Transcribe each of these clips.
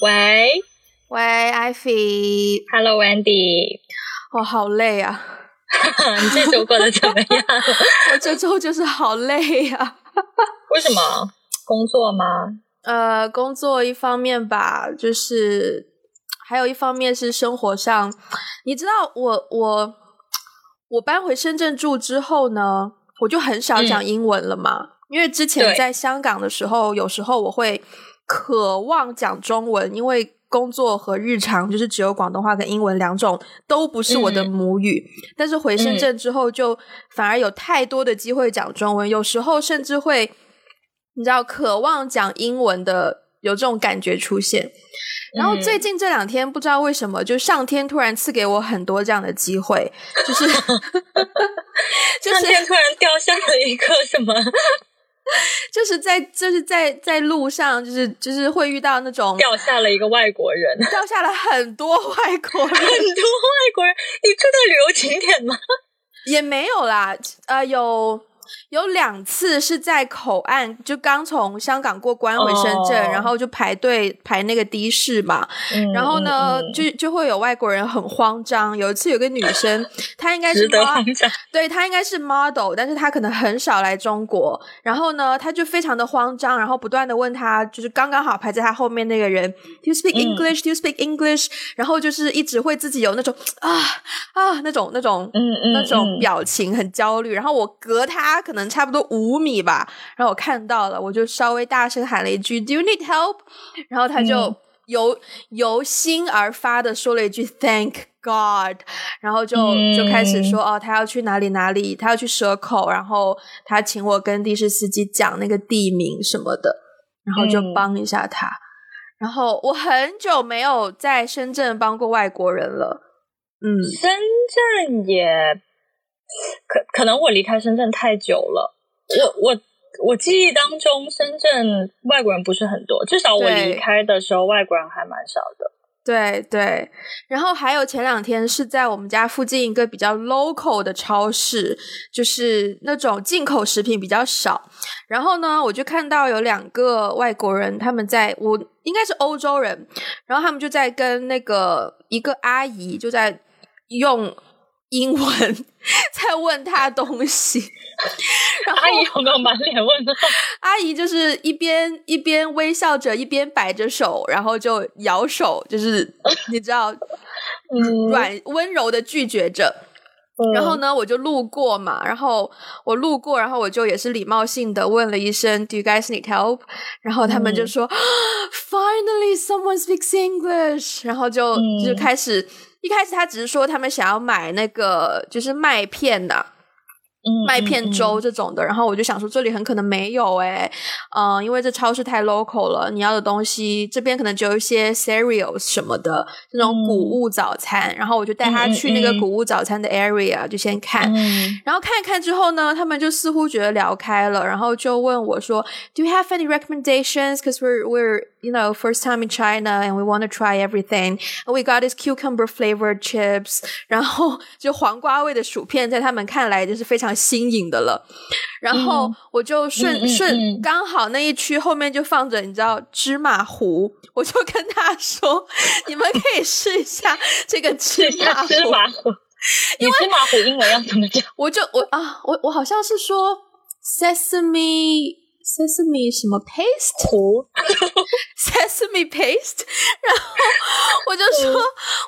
喂喂，艾菲，，Hello Wendy，我好累啊！你这周过得怎么样？我这周就是好累啊。为什么？工作吗？呃，工作一方面吧，就是还有一方面是生活上，你知道我我我搬回深圳住之后呢，我就很少讲英文了嘛，因为之前在香港的时候，有时候我会渴望讲中文，因为。工作和日常就是只有广东话跟英文两种，都不是我的嗯母语。但是回深圳之后，就反而有太多的机会讲中文，有时候甚至会，你知道，渴望讲英文的有这种感觉出现。然后最近这两天不知道为什么，就上天突然赐给我很多这样的机会，就是 就是上天突然掉下了一个什么？就是在就是在在路上，就是就是会遇到那种掉下了一个外国人，掉下了很多外国人，很多外国人。你住在旅游景点吗？也没有啦，呃，有有两次是在口岸，就刚从香港过关回深圳，哦然后就排队排那个的士嘛，嗯然后呢，就就会有外国人很慌张。有一次有个女生，她应该是。对她应该是 model，但是她可能很少来中国。然后呢，她就非常的慌张，然后不断的问她，就是刚刚好排在她后面那个人，Do you speak 嗯 English? Do you speak English? 然后就是一直会自己有那种啊啊那种那种嗯嗯那种嗯表情很焦虑。然后我隔她可能差不多五米吧，然后我看到了，我就稍微大声喊了一句 “Do you need help？” 然后他就。嗯由由心而发的说了一句 “Thank God”，然后就、嗯就开始说哦，他要去哪里哪里，他要去蛇口，然后他请我跟的士司机讲那个地名什么的，然后就嗯帮一下他。然后我很久没有在深圳帮过外国人了，嗯，深圳也可可能我离开深圳太久了，我我我记忆当中深圳外国人不是很多，至少我离开的时候外国人还蛮少的。对对，然后还有前两天是在我们家附近一个比较 local 的超市，就是那种进口食品比较少。然后呢，我就看到有两个外国人，他们在我应该是欧洲人，然后他们就在跟那个一个阿姨就在用英文在问他东西，然后阿姨有没有满脸问号？阿姨就是一边一边微笑着，一边摆着手，然后就摇手，就是你知道，嗯软温柔的拒绝着。然后呢，我就路过嘛，然后我路过，然后我就也是礼貌性的问了一声 “Do you guys need help？” 然后他们就说、“Finally, someone speaks English。”然后就、嗯就开始，一开始他只是说他们想要买那个就是麦片的、麦片粥这种的，然后我就想说这里很可能没有诶，嗯、因为这超市太 local 了，你要的东西这边可能只有一些 cereals 什么的这种谷物早餐，然后我就带他去那个谷物早餐的 area 就先看，嗯然后看一看之后呢，他们就似乎觉得聊开了，然后就问我说，Do you have any recommendations? Because we're we're you know first time in China and we want to try everything. We got these cucumber flavored chips. 然后就黄瓜味的薯片，在他们看来就是非常新颖的了。然后我就顺、顺嗯刚好那一区后面就放着你知道芝麻糊，我就跟他说，你们可以试一下这个芝麻糊。芝麻糊，你芝麻糊英文要怎么讲？我就我啊，我我好像是说 sesame sesame 什么 paste 糊 sesame paste，然后我就说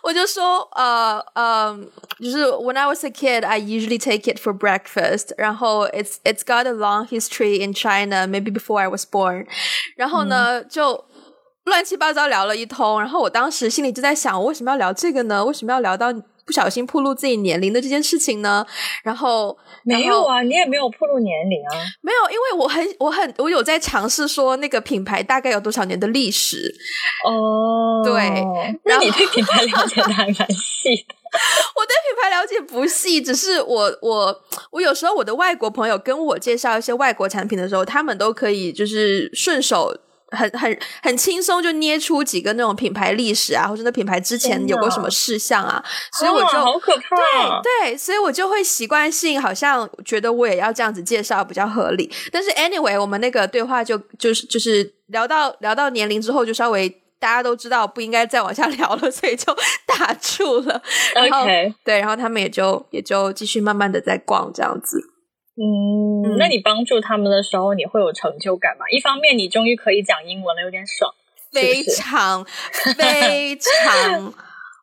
我就说呃呃，就是 when I was a kid I usually take it for breakfast，然后 it's it's got a long history in China maybe before I was born，然后呢、就。乱七八糟聊了一通，然后我当时心里就在想，我为什么要聊这个呢？为什么要聊到 不小心暴露自己年龄的这件事情呢？然后没有啊，你也没有暴露年龄啊。没有，因为我很我很我有在尝试说那个品牌大概有多少年的历史。哦，对那你对品牌了解的还蛮细的。我对品牌了解不细，只是我我我有时候我的外国朋友跟我介绍一些外国产品的时候，他们都可以就是顺手。很很很轻松就捏出几个那种品牌历史啊，或者那品牌之前有过什么事项啊，所以我就、啊好可怕、啊。对对，所以我就会习惯性好像觉得我也要这样子介绍比较合理。但是 anyway，我们那个对话就就是就是聊到聊到年龄之后，就稍微大家都知道不应该再往下聊了，所以就 打住了。然后 OK，对，然后他们也就也就继续慢慢的在逛这样子。嗯，嗯那你帮助他们的时候，你会有成就感吗？一方面，你终于可以讲英文了，有点爽。非常非 常，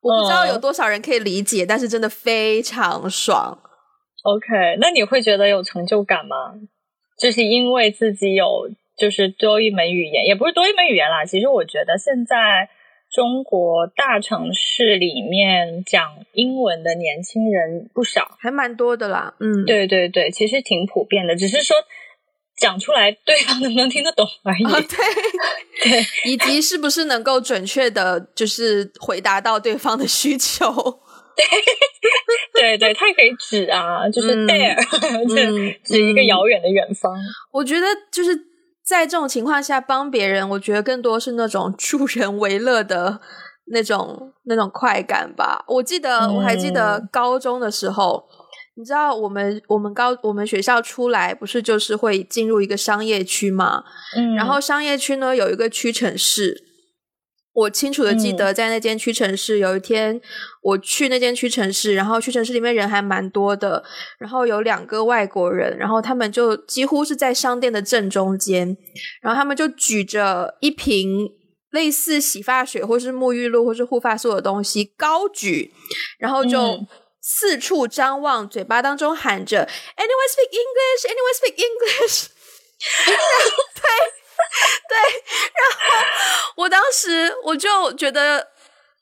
我不知道有嗯多少人可以理解，但是真的非常爽。OK，那你会觉得有成就感吗？就是因为自己有就是多一门语言，也不是多一门语言啦。其实我觉得现在中国大城市里面讲英文的年轻人不少。还蛮多的啦，嗯，对对对，其实挺普遍的，只是说讲出来对方能不能听得懂而已。啊，对，对以及是不是能够准确的，就是回答到对方的需求。对 对，他也可以指啊，就是嗯 there，就嗯指一个遥远的远方。我觉得就是在这种情况下帮别人，我觉得更多是那种 助人为乐的那种那种快感吧。我记得、我还记得嗯高中的时候，你知道我们我们高我们学校出来不是就是会进入一个商业区嘛？嗯，然后商业区呢有一个屈臣氏，我清楚的记嗯得在那间屈臣氏，有一天我去那间屈臣氏，然后屈臣氏里面人还蛮多的，然后有两个外国人，然后他们就几乎是在商店的正中间，然后他们就举着一瓶。类似洗发水或是沐浴露或是护发素的东西高举，然后就嗯四处张望，嘴巴当中喊着 “Anyone speak English? Anyone speak English?” 我当时我就觉得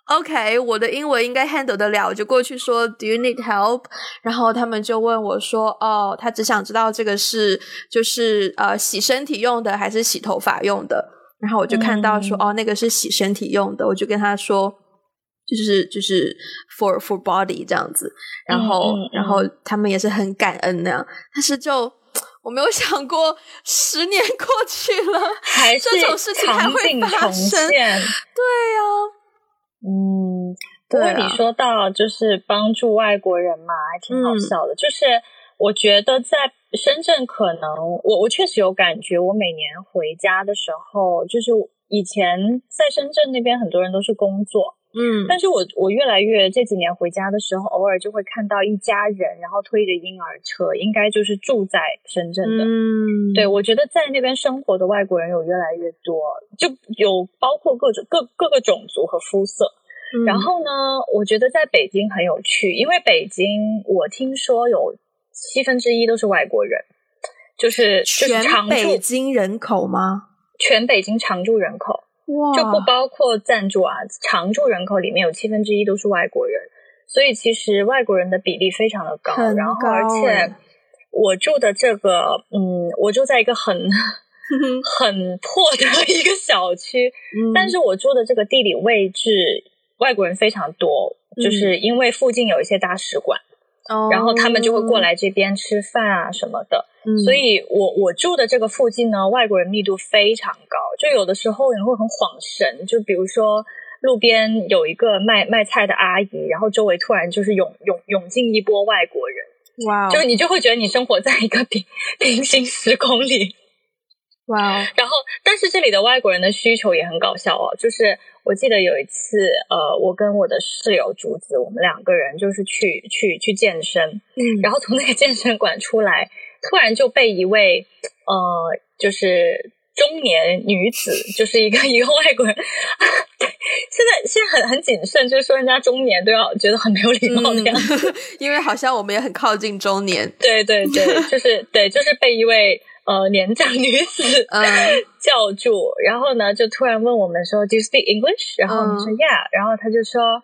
，OK，我的英文应该 handle 得了，我就过去说 “Do you need help？” 然后他们就问我说：“哦，他只想知道这个是就是呃洗身体用的还是洗头发用的？”然后我就看到说：“嗯哦，那个是洗身体用的。”我就跟他说。就是就是 for for body 这样子，然后、嗯嗯然后他们也是很感恩那样，但是就我没有想过十年过去了，还是这种事情还场会发生现。对呀、嗯，不过你说到就是帮助外国人嘛，还挺好嗯笑的。就是我觉得在深圳，可能我我确实有感觉，我每年回家的时候，就是以前在深圳那边很多人都是工作，嗯但是我我越来越这几年回家的时候，偶尔就会看到一家人，然后推着婴儿车，应该就是住在深圳的。嗯，对，我觉得在那边生活的外国人有越来越多，就有包括各种各各个种族和肤色。嗯然后呢，我觉得在北京很有趣，因为北京我听说有七分之一都是外国人，就是就是全常北京人口吗？全北京常住人口，哇，就不包括暂住啊，常住人口里面有七分之一都是外国人，所以其实外国人的比例非常的高，很然后而且欸我住的这个，嗯，我住在一个很 很破的一个小区，嗯但是我住的这个地理位置，外国人非常多，就是因为附近有一些大使馆，哦然后他们就会过，来这边吃饭啊什么的。嗯所以我我住的这个附近呢，外国人密度非常高，就有的时候你会很恍神，就比如说路边有一个卖卖菜的阿姨，然后周围突然就是涌涌涌进一波外国人，哇哦就你就会觉得你生活在一个平平行时空里。哇哦，然后，但是这里的外国人的需求也很搞笑哦，就是我记得有一次，呃，我跟我的室友竹子，我们两个人就是去去去健身，嗯然后从那个健身馆出来，突然就被一位呃，就是中年女子，就是一个一个外国人，对，现在现在很很谨慎，就是说人家中年都要觉得很没有礼貌的样子。嗯，因为好像我们也很靠近中年，对对对，就是对，就是被一位呃年长女子嗯叫住，然后呢就突然问我们说，Do you speak English？然后我们说、嗯 Yeah，然后他就说。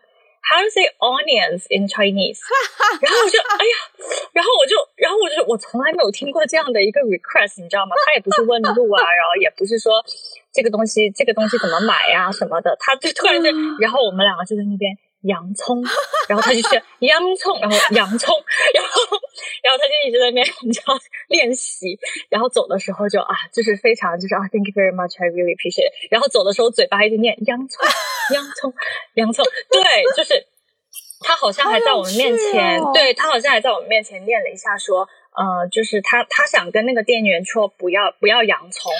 How to say onions in Chinese？然后我就哎呀，然后我就，然后我就，我从来没有听过这样的一个 request，你知道吗？他也不是问路啊，然后也不是说这个东西这个东西怎么买呀、什么的，他就突然就，然后我们两个就在那边洋葱，然后他就去洋葱，然后洋葱，然后然后他就一直在那边 你知道练习，然后走的时候就啊，就是非常就是啊，Thank you very much, I really appreciate it。然后走的时候嘴巴一直念洋葱，洋葱，洋葱，对，就是他好像还在我们面前，对他好像还在我们面前念了一下说。呃，就是他，他想跟那个店员说不要不要洋葱，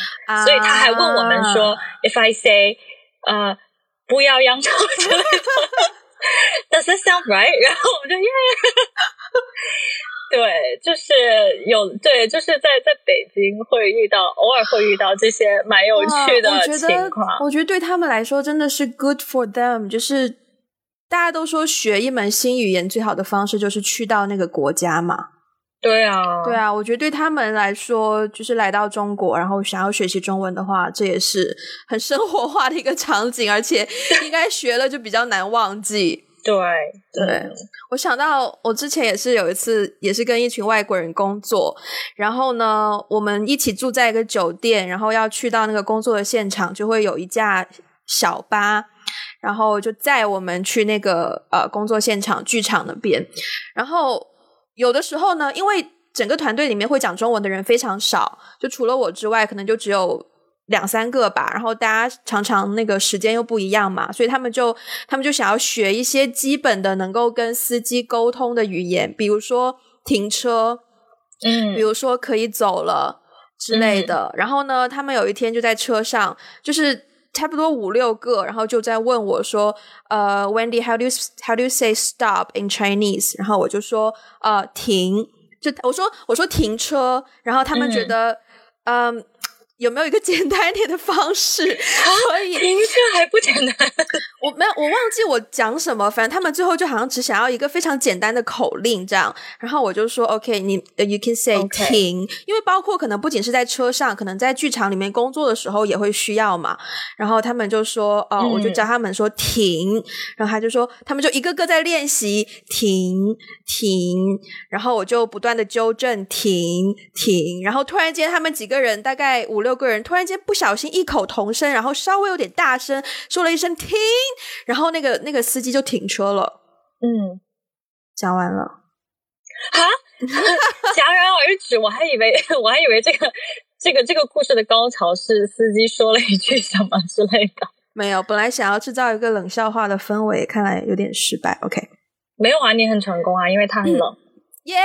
所以他还问我们说、啊 i say，呃、不要洋葱之类的。Does that sound right？然后我们就耶，对，就是有对，就是在在北京会遇到，偶尔会遇到这些蛮有趣的情况。我觉得对他们来说真的是 good for them，就是大家都说学一门新语言最好的方式就是去到那个国家嘛。对啊，对啊，我觉得对他们来说，就是来到中国，然后想要学习中文的话，这也是很生活化的一个场景，而且应该学了就比较难忘记。对对，我想到我之前也是有一次，也是跟一群外国人工作，然后呢，我们一起住在一个酒店，然后要去到那个工作的现场，就会有一架小巴，然后就载我们去那个呃工作现场剧场那边，然后。有的时候呢，因为整个团队里面会讲中文的人非常少，就除了我之外，可能就只有两三个吧。然后大家常常那个时间又不一样嘛，所以他们就他们就想要学一些基本的能够跟司机沟通的语言，比如说停车，嗯，比如说可以走了之类的。然后呢，他们有一天就在车上，就是。差不多五六个，然后就在问我说：“呃，Wendy，how do you how do you say stop in Chinese？” 然后我就说：“呃，停。”就我说我说停车，然后他们觉得嗯。有没有一个简单一点的方式可以？停这还不简单？我没有，我忘记我讲什么。反正他们最后就好像只想要一个非常简单的口令这样。然后我就说：“OK，你 you can say 停，因为包括可能不仅是在车上，可能在剧场里面工作的时候也会需要嘛。”然后他们就说：“哦，我就教他们说停。”然后他就说：“他们就一个个在练习停停。”然后我就不断的纠正停停。然后突然间，他们几个人大概五六。六个人突然间不小心异口同声，然后稍微有点大声说了一声“停”，然后那个那个司机就停车了。嗯，讲完了啊，戛然而止。我还以为我还以为这个这个这个故事的高潮是司机说了一句什么之类的。没有，本来想要制造一个冷笑话的氛围，看来有点失败。OK，没有啊，你很成功啊，因为他很冷。耶！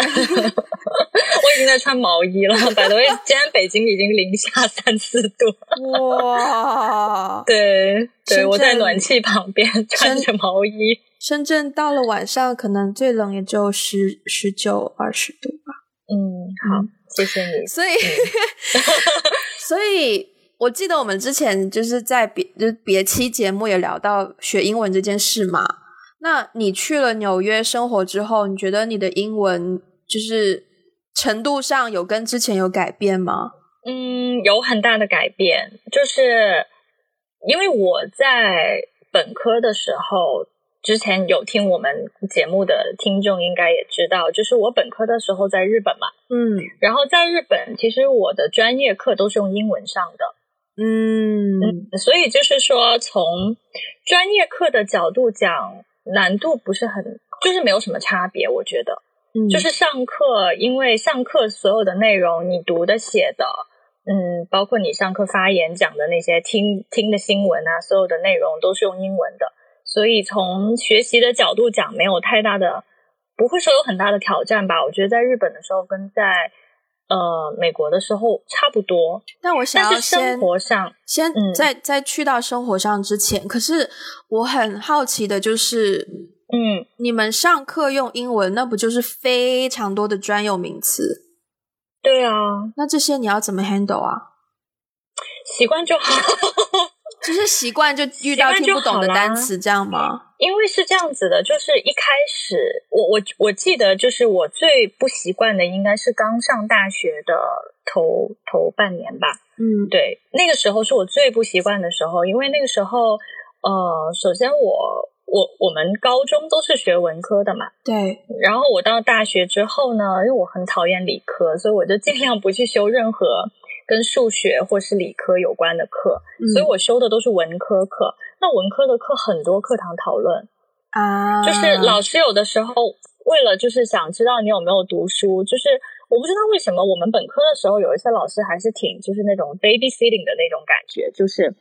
我已经在穿毛衣了。百多位，今天北京已经零下三四度。哇！对对，我在暖气旁边穿着毛衣。深圳到了晚上，可能最冷也就十十九二十度吧。嗯，好，谢谢你。所以，所以我记得我们之前就是在别就是别期节目也聊到学英文这件事嘛。那你去了纽约生活之后，你觉得你的英文就是程度上有跟之前有改变吗？嗯，有很大的改变，就是因为我在本科的时候，之前有听我们节目的听众应该也知道，就是我本科的时候在日本嘛，嗯，然后在日本其实我的专业课都是用英文上的，嗯，所以就是说从专业课的角度讲。难度不是很，就是没有什么差别，我觉得，就是上课，因为上课所有的内容，你读的、写的，嗯，包括你上课发言讲的那些听听的新闻啊，所有的内容都是用英文的，所以从学习的角度讲，没有太大的，不会说有很大的挑战吧？我觉得在日本的时候跟在。呃，美国的时候差不多，但我想要生活上先在在去到生活上之前，可是我很好奇的就是，嗯，你们上课用英文，那不就是非常多的专有名词？对啊，那这些你要怎么 handle 啊？习惯就好。就是习惯就遇到听不懂的单词这样吗？因为是这样子的，就是一开始我我我记得就是我最不习惯的应该是刚上大学的头头半年吧。嗯，对，那个时候是我最不习惯的时候，因为那个时候呃，首先我我我们高中都是学文科的嘛，对，然后我到大学之后呢，因为我很讨厌理科，所以我就尽量不去修任何。跟数学或是理科有关的课，所以我修的都是文科课。那文科的课很多课堂讨论啊，就是老师有的时候为了就是想知道你有没有读书，就是我不知道为什么我们本科的时候有一些老师还是挺就是那种 baby sitting 的那种感觉，就是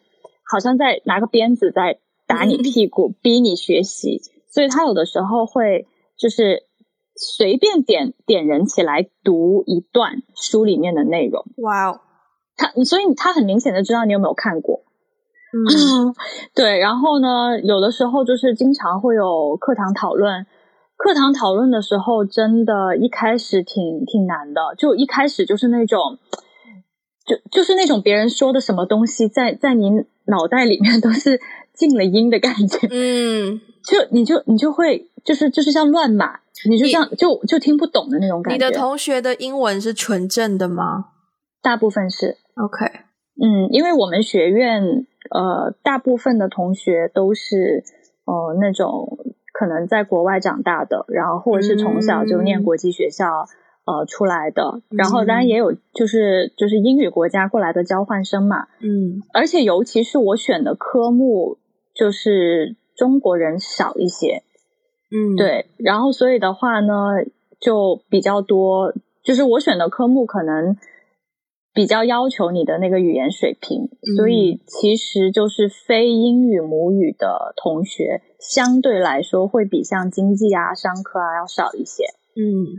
好像在拿个鞭子在打你屁股，逼你学习。所以他有的时候会就是随便点点人起来读一段书里面的内容。哇哦！他，所以他很明显的知道你有没有看过，嗯，对，然后呢，有的时候就是经常会有课堂讨论，课堂讨论的时候，真的一开始挺挺难的，就一开始就是那种，就就是那种别人说的什么东西，在在你脑袋里面都是静了音的感觉，嗯，就你就你就会就是就是像乱码，你就像就就听不懂的那种感觉。你的同学的英文是纯正的吗？大部分是，？OK，嗯，因为我们学院呃，大部分的同学都是呃那种可能在国外长大的，然后或者是从小就念嗯。国际学校、呃出来的，然后当然也有就是就是英语国家过来的交换生嘛，嗯。而且尤其是我选的科目就是中国人少一些，嗯，，对，然后所以的话呢，就比较多，就是我选的科目可能比较要求你的那个语言水平，所以其实就是非英语母语的同学，相对来说会比像经济啊、商科啊要少一些。嗯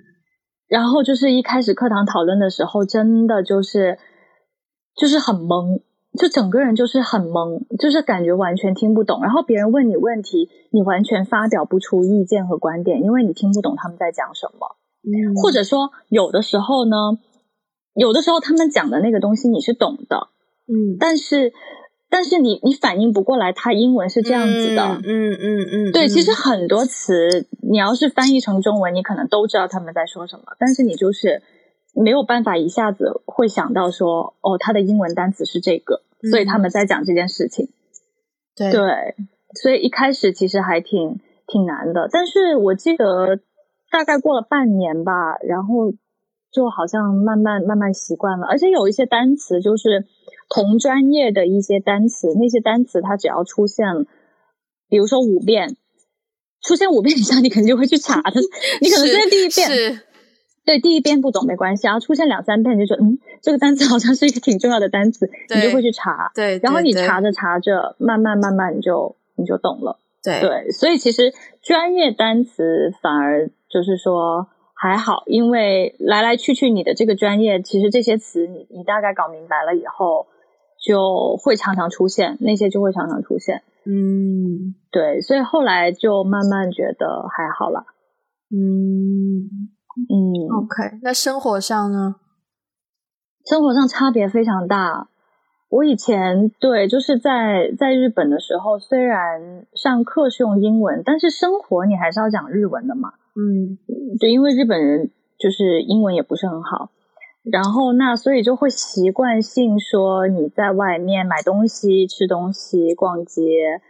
然后就是一开始课堂讨论的时候，真的就是就是很懵，就整个人就是很懵，就是感觉完全听不懂。然后别人问你问题，你完全发表不出意见和观点，因为你听不懂他们在讲什么。嗯，或者说，有的时候呢，有的时候他们讲的那个东西你是懂的，嗯但是但是你你反应不过来，他英文是这样子的。嗯嗯嗯，对，嗯其实很多词你要是翻译成中文，你可能都知道他们在说什么，但是你就是没有办法一下子会想到说，哦，他的英文单词是这个，所以他们在讲这件事情。对对，所以一开始其实还挺挺难的，但是我记得大概过了半年吧，然后就好像慢慢慢慢习惯了，而且有一些单词就是同专业的一些单词，那些单词它只要出现，比如说五遍。出现五遍以上，你肯定就会去查它。你可能是在第一遍，是对第一遍不懂没关系，然后出现两三遍，你就觉得嗯，这个单词好像是一个挺重要的单词，你就会去查。对，然后你查着查着，慢慢慢慢你就你就懂了。对对，所以其实专业单词反而就是说还好，因为来来去去你的这个专业，其实这些词你你大概搞明白了以后，就会常常出现，那些就会常常出现。嗯对，所以后来就慢慢觉得还好了。嗯嗯，，OK，那生活上呢？生活上差别非常大。我以前对就是在在日本的时候，虽然上课是用英文，但是生活你还是要讲日文的嘛。嗯对，因为日本人就是英文也不是很好，然后那所以就会习惯性说你在外面买东西、吃东西、逛街、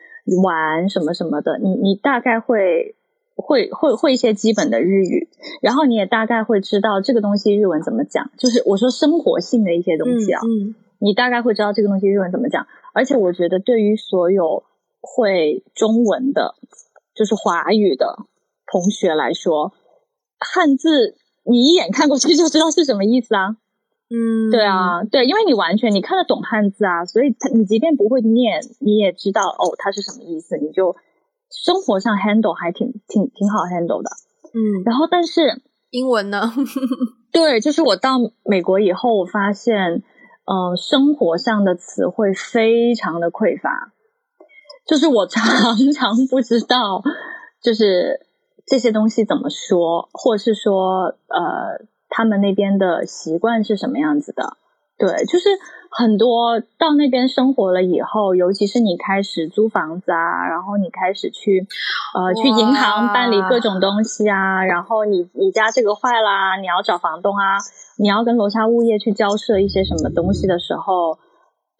玩什么什么的，你你大概会会会会一些基本的日语，然后你也大概会知道这个东西日文怎么讲，就是我说生活性的一些东西啊，嗯你大概会知道这个东西日文怎么讲。而且我觉得对于所有会中文的，就是华语的同学来说，汉字你一眼看过去就知道是什么意思啊。嗯，对啊，对，因为你完全你看得懂汉字啊，所以它你即便不会念，你也知道哦它是什么意思，你就生活上 handle 还挺挺挺好 handle 的。嗯，然后但是英文呢？对，就是我到美国以后，我发现，呃，生活上的词汇非常的匮乏，就是我常常不知道，就是这些东西怎么说，或者是说，呃，他们那边的习惯是什么样子的。对，就是很多到那边生活了以后，尤其是你开始租房子啊，然后你开始去呃去银行办理各种东西啊，然后你你家这个坏啦，你要找房东啊，你要跟楼下物业去交涉一些什么东西的时候，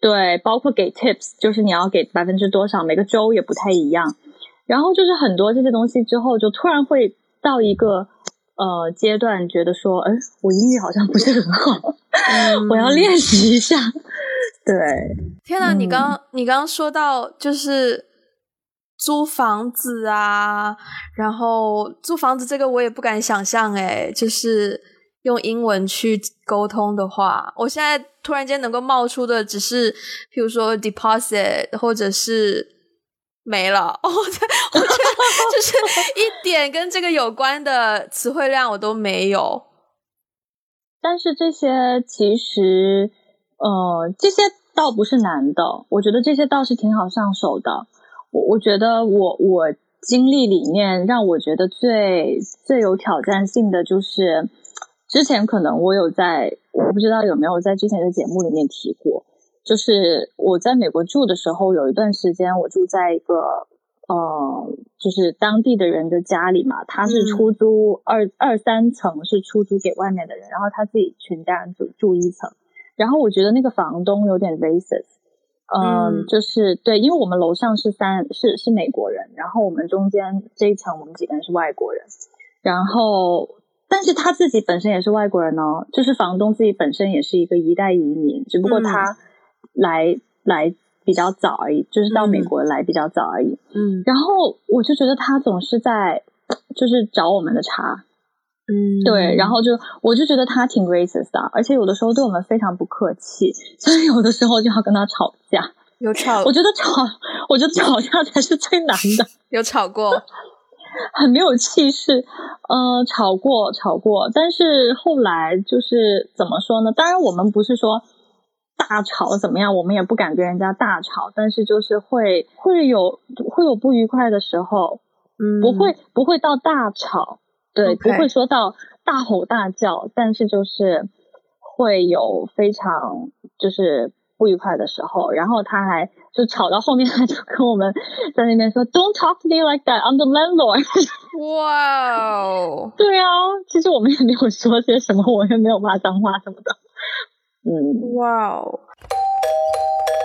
对，包括给 tips，就是你要给百分之多少，每个州也不太一样。然后就是很多这些东西之后，就突然会到一个呃阶段，觉得说，哎，我英语好像不是很好，我要练习一下。对，天哪！你嗯刚你刚刚说到就是租房子啊，然后租房子这个我也不敢想象哎，就是用英文去沟通的话，我现在突然间能够冒出的只是，譬如说 deposit 或者是没了。哦，我觉得我觉得就是一点跟这个有关的词汇量我都没有。但是这些其实，呃，这些倒不是难的，我觉得这些倒是挺好上手的。我我觉得我我经历里面让我觉得最最有挑战性的就是，之前可能我有在，我不知道有没有在之前的节目里面提过，就是我在美国住的时候，有一段时间我住在一个。呃，就是当地的人的家里嘛，他是出租二二三层是出租给外面的人，然后他自己全家人住住一层。然后我觉得那个房东有点 racist，嗯，就是对，因为我们楼上是三是是美国人，然后我们中间这一层我们几个人是外国人，然后但是他自己本身也是外国人哦，就是房东自己本身也是一个一代移民，只不过他来来。比较早而已，就是到美国来比较早而已。嗯，然后我就觉得他总是在，就是找我们的茬。嗯，对，然后就我就觉得他挺 racist 的，而且有的时候对我们非常不客气，所以有的时候就要跟他吵架。有吵？我觉得吵，我觉得吵架才是最难的。有吵过？很没有气势。呃，吵过，吵过，但是后来就是怎么说呢？当然，我们不是说。大吵怎么样？我们也不敢跟人家大吵，但是就是会会有会有不愉快的时候，嗯，不会不会到大吵，对，不会说到大吼大叫，但是就是会有非常就是不愉快的时候，然后他还就吵到后面，他就跟我们在那边说，Don't talk to me like that, I'm the landlord。哇哦，对啊，其实我们也没有说些什么，我也没有骂脏话什么的。嗯，哇哦！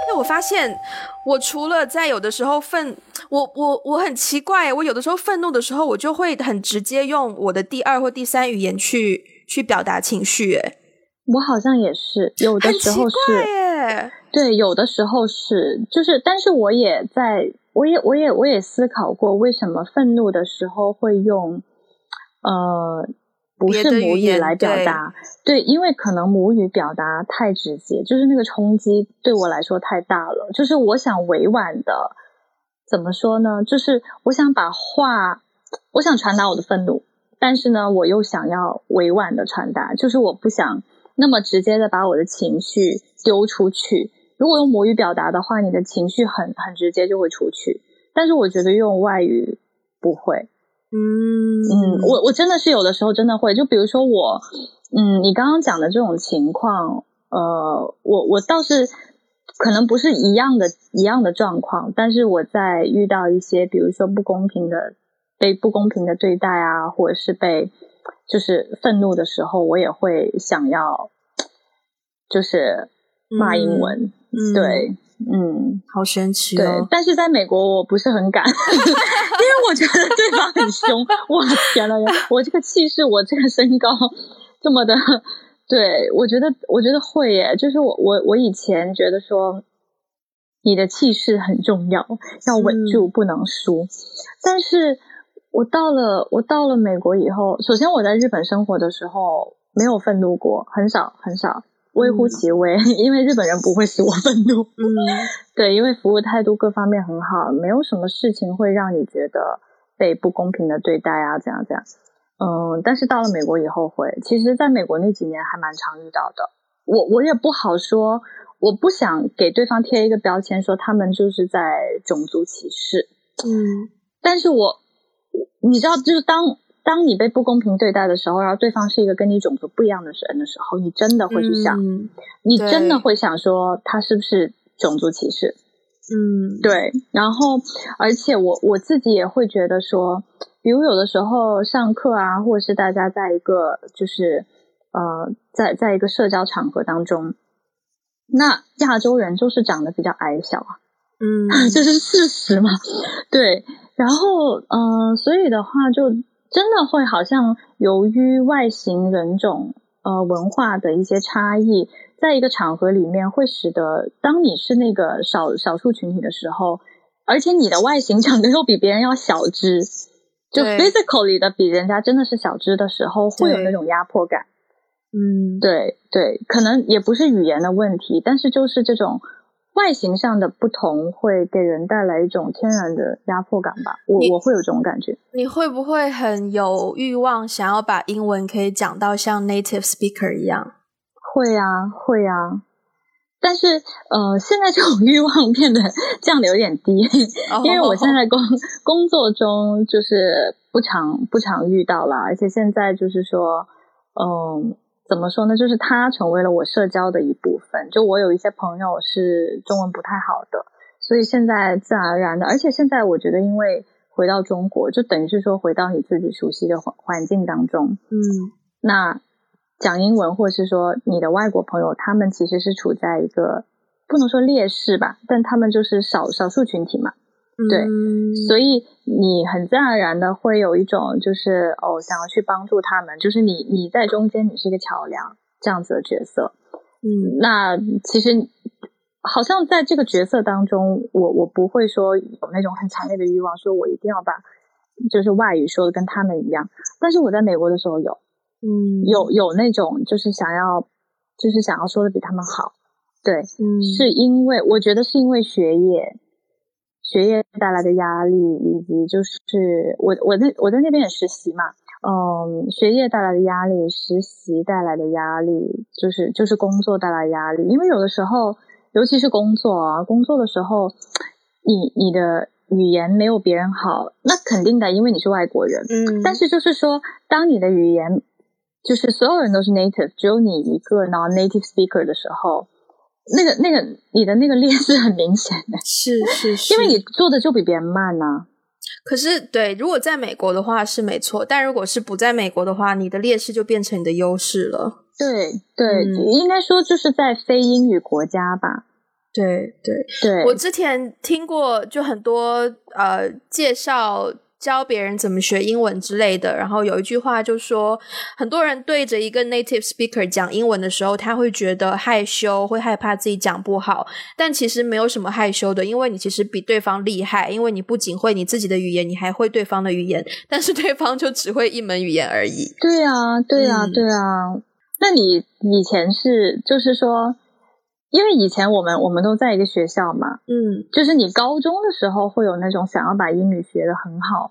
那我发现，我除了在有的时候愤，我我我很奇怪，我有的时候愤怒的时候，我就会很直接用我的第二或第三语言去去表达情绪。哎，我好像也是，有的时候是，对，有的时候是，就是，但是我也在，我也我也我也思考过，为什么愤怒的时候会用，呃。不是母语来表达，对，因为可能母语表达太直接，就是那个冲击对我来说太大了。就是我想委婉的，怎么说呢？就是我想把话，我想传达我的愤怒，但是呢，我又想要委婉的传达，就是我不想那么直接的把我的情绪丢出去。如果用母语表达的话，你的情绪很很直接就会出去，但是我觉得用外语不会。嗯。嗯，我我真的是有的时候真的会，就比如说我，嗯，你刚刚讲的这种情况，呃，我我倒是可能不是一样的一样的状况，但是我在遇到一些比如说不公平的被不公平的对待啊，或者是被就是愤怒的时候，我也会想要就是骂英文，对。嗯，好神奇哦！对，但是在美国我不是很敢，因为我觉得对方很凶。我天呐，我这个气势，我这个身高，这么的，对我觉得，我觉得会耶。就是我，我，我以前觉得说，你的气势很重要，要稳住，不能输。但是我到了，我到了美国以后，首先我在日本生活的时候没有愤怒过，很少，很少。微乎其微，因为日本人不会使我愤怒。嗯，对，因为服务态度各方面很好，没有什么事情会让你觉得被不公平的对待啊，这样这样。嗯，但是到了美国以后会，其实在美国那几年还蛮常遇到的。我我也不好说，我不想给对方贴一个标签，说他们就是在种族歧视。嗯，但是我你知道，就是当。当你被不公平对待的时候，然后对方是一个跟你种族不一样的人的时候，你真的会去想，你真的会想说他是不是种族歧视？嗯，对。然后，而且我我自己也会觉得说，比如有的时候上课啊，或者是大家在一个就是呃，在在一个社交场合当中，那亚洲人就是长得比较矮小啊，嗯，这是事实嘛？对。然后，嗯，所以的话就。真的会好像由于外形、人种、呃文化的一些差异，在一个场合里面，会使得当你是那个少少数群体的时候，而且你的外形长得又比别人要小只，就 physically 的比人家真的是小只的时候，会有那种压迫感。嗯，对对，可能也不是语言的问题，但是就是这种。外形上的不同会给人带来一种天然的压迫感吧，我我会有这种感觉。你会不会很有欲望想要把英文可以讲到像 native speaker 一样？会啊，会啊。但是呃，现在这种欲望变得降的有点低，因为我现在工工作中就是不常不常遇到了，而且现在就是说，嗯，怎么说呢？就是它成为了我社交的一部分。就我有一些朋友是中文不太好的，所以现在自然而然的，而且现在我觉得，因为回到中国，就等于是说回到你自己熟悉的环环境当中，嗯，那。讲英文，或者是说你的外国朋友，他们其实是处在一个不能说劣势吧，但他们就是少少数群体嘛，对，所以你很自然而然的会有一种就是哦，想要去帮助他们，就是你你在中间，你是一个桥梁这样子的角色，嗯，那其实好像在这个角色当中，我我不会说有那种很强烈的欲望，说我一定要把就是外语说的跟他们一样，但是我在美国的时候有。嗯，有有那种就是想要，就是想要说的比他们好，对，嗯，是因为我觉得是因为学业，学业带来的压力，以及就是我我在我在那边也实习嘛，嗯，学业带来的压力，实习带来的压力，就是就是工作带来压力，因为有的时候，尤其是工作啊，工作的时候，你你的语言没有别人好，那肯定的，因为你是外国人，嗯，但是就是说，当你的语言就是所有人都是 native，只有你一个 non-native speaker 的时候，那个那个你的那个劣势很明显的，是是 是，因为你做的就比别人慢呢。可是对，如果在美国的话是没错，但如果是不在美国的话，你的劣势就变成你的优势了。对对，应该说就是在非英语国家吧。对对对，我之前听过就很多呃介绍。教别人怎么学英文之类的，然后有一句话就说，很多人对着一个 native speaker 讲英文的时候，他会觉得害羞，会害怕自己讲不好。但其实没有什么害羞的，因为你其实比对方厉害，因为你不仅会你自己的语言，你还会对方的语言，但是对方就只会一门语言而已。对啊，对啊，对啊。那你以前是就是说？因为以前我们我们都在一个学校嘛，嗯，就是你高中的时候会有那种想要把英语学得很好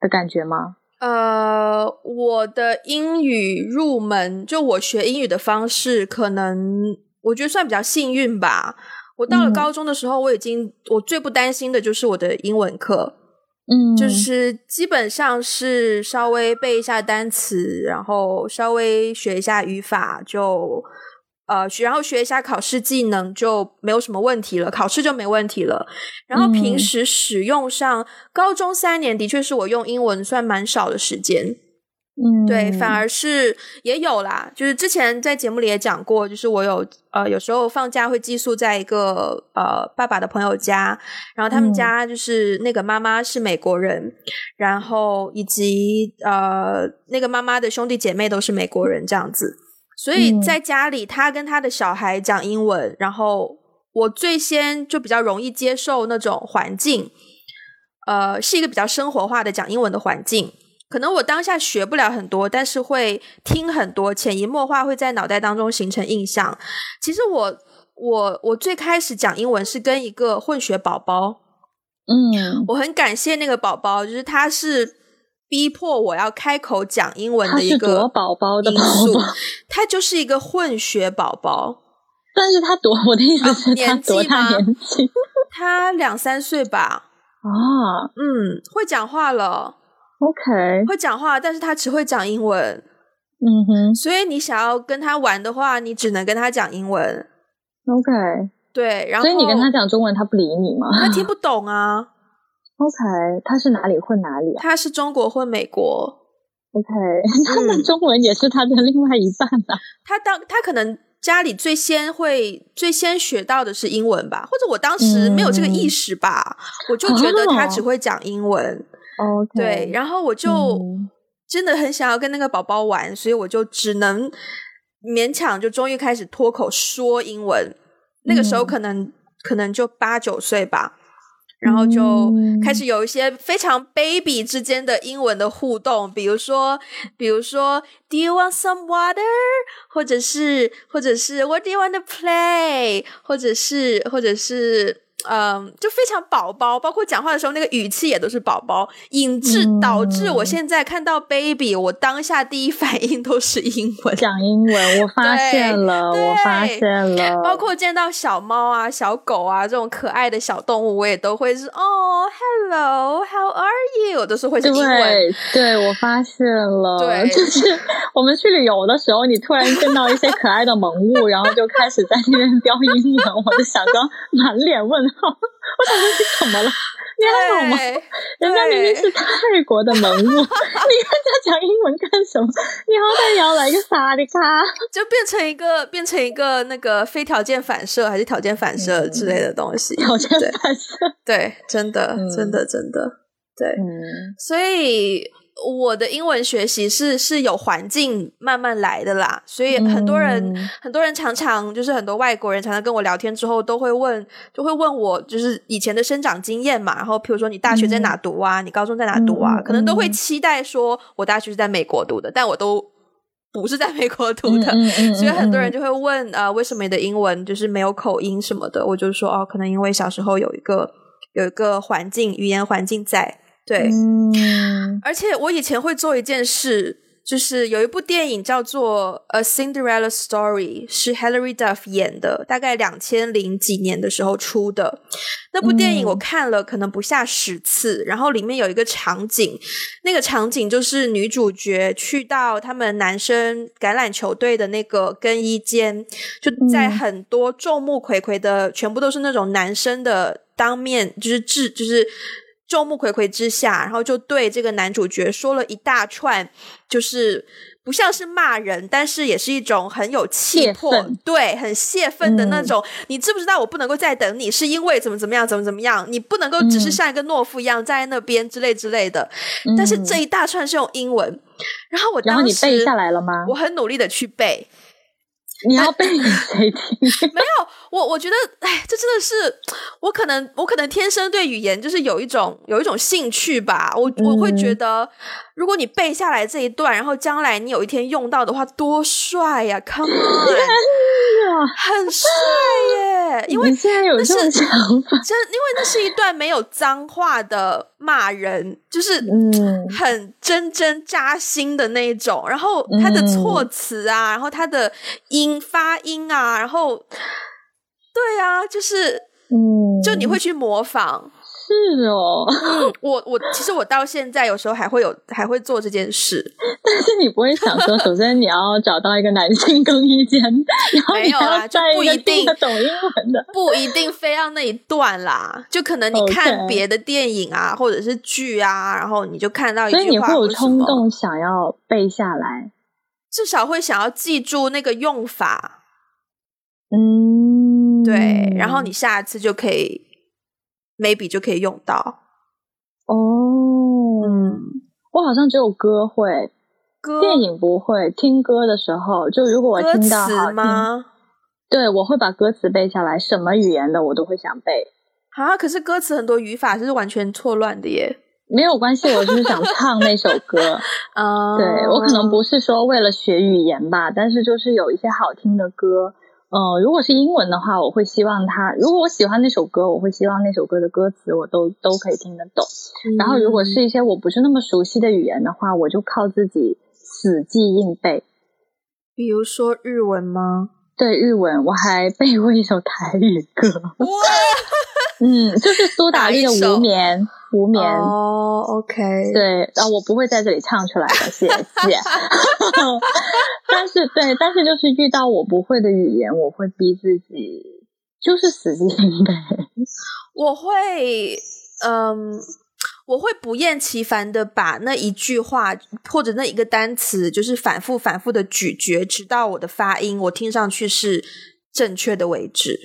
的感觉吗？呃，我的英语入门，就我学英语的方式，可能我觉得算比较幸运吧。我到了高中的时候，我已经我最不担心的就是我的英文课，嗯，就是基本上是稍微背一下单词，然后稍微学一下语法就。呃，学然后学一下考试技能就没有什么问题了，考试就没问题了。然后平时使用上，高中三年的确是我用英文算蛮少的时间。嗯，对，反而是也有啦，就是之前在节目里也讲过，就是我有呃有时候放假会寄宿在一个呃爸爸的朋友家，然后他们家就是那个妈妈是美国人，然后以及呃那个妈妈的兄弟姐妹都是美国人，这样子。所以在家里，他跟他的小孩讲英文，然后我最先就比较容易接受那种环境，呃，是一个比较生活化的讲英文的环境。可能我当下学不了很多，但是会听很多，潜移默化会在脑袋当中形成印象。其实我我我最开始讲英文是跟一个混血宝宝，嗯，我很感谢那个宝宝，就是他是。逼迫我要开口讲英文的一个宝宝的因素，他就是一个混血宝宝。但是他多，我的意思是他多大年纪？他两三岁吧。啊，嗯，会讲话了。OK，会讲话，但是他只会讲英文。嗯哼，所以你想要跟他玩的话，你只能跟他讲英文。OK，对，然后所以你跟他讲中文，他不理你吗？他听不懂啊。OK，他是哪里混哪里啊？他是中国混美国。OK，他们中文也是他的另外一半啊。他当他可能家里最先会最先学到的是英文吧，或者我当时没有这个意识吧，我就觉得他只会讲英文。OK，对，然后我就真的很想要跟那个宝宝玩，所以我就只能勉强就终于开始脱口说英文。那个时候可能可能就八九岁吧。然后就开始有一些非常 baby 之间的英文的互动，比如说，比如说，Do you want some water？或者是，或者是，What do you want to play？或者是，或者是，嗯，就非常宝宝，包括讲话的时候那个语气也都是宝宝，引致导致我现在看到 baby，我当下第一反应都是英文，讲英文。我发现了，我发现了，包括见到小猫啊、小狗啊这种可爱的小动物，我也都会是哦，hello，how are you，都是会是英文。对，我发现了，对，就是我们去旅游的时候，你突然见到一些可爱的萌物，然后就开始在那边飙英文，我就想刚满脸问号，我想说你怎么了？你还好吗？人家明明是泰国的萌物，你跟他讲英文干什么？你好歹也要来个萨利卡，就变成一个变成一个那个非条件反射还是条件反射之类的东西？条件反射，对，真的，真的，真的，对，嗯，所以。我的英文学习是是有环境慢慢来的啦，所以很多人很多人常常就是很多外国人常常跟我聊天之后都会问，就会问我就是以前的生长经验嘛，然后譬如说你大学在哪读啊，你高中在哪读啊，可能都会期待说我大学是在美国读的，但我都不是在美国读的，所以很多人就会问呃为什么你的英文就是没有口音什么的，我就说哦，可能因为小时候有一个有一个环境语言环境在。对，而且我以前会做一件事，就是有一部电影叫做《A Cinderella Story》，是 Hilary Duff 演的，大概两千零几年的时候出的。那部电影我看了可能不下十次，然后里面有一个场景，那个场景就是女主角去到他们男生橄榄球队的那个更衣间，就在很多众目睽睽的，全部都是那种男生的当面，就是制，就是。众目睽睽之下，然后就对这个男主角说了一大串，就是不像是骂人，但是也是一种很有气魄，对，很泄愤的那种。你知不知道我不能够再等你，是因为怎么怎么样，怎么怎么样？你不能够只是像一个懦夫一样站在那边之类之类的。但是这一大串是用英文，然后我当时你背下来了吗？我很努力的去背。你要背给谁听？没有，我我觉得，哎，这真的是我可能，我可能天生对语言就是有一种有一种兴趣吧。我我会觉得，如果你背下来这一段，然后将来你有一天用到的话，多帅呀！Come on，很帅耶！因为现在有这种想法，真因为那是一段没有脏话的骂人，就是嗯，很真真扎心的那一种。然后他的措辞啊，然后他的音。发音啊，然后，对啊，就是，嗯，就你会去模仿，是哦，嗯，我我其实我到现在有时候还会有还会做这件事，但是你不会想说，首先你要找到一个男性更衣间，然后没有啊，就不一定懂英文的，不一定非要那一段啦，就可能你看别的电影啊，或者是剧啊，然后你就看到一句话，所以你会有冲动想要背下来。至少会想要记住那个用法，嗯，对，然后你下一次就可以，maybe 就可以用到。哦，嗯，我好像只有歌会，歌电影不会。听歌的时候，就如果我听到好听，对我会把歌词背下来，什么语言的我都会想背。啊，可是歌词很多语法是完全错乱的耶。没有关系，我就是想唱那首歌。啊，对我可能不是说为了学语言吧，但是就是有一些好听的歌。嗯，如果是英文的话，我会希望它。如果我喜欢那首歌，我会希望那首歌的歌词我都都可以听得懂。然后，如果是一些我不是那么熟悉的语言的话，我就靠自己死记硬背。比如说日文吗？对，日文我还背过一首台语歌。哇，嗯，就是苏打绿的《无眠》。无眠哦，OK，对，然后我不会在这里唱出来的，谢谢。但是，对，但是就是遇到我不会的语言，我会逼自己，就是死记硬背。我会，嗯，我会不厌其烦的把那一句话或者那一个单词，就是反复反复的咀嚼，直到我的发音我听上去是正确的为止。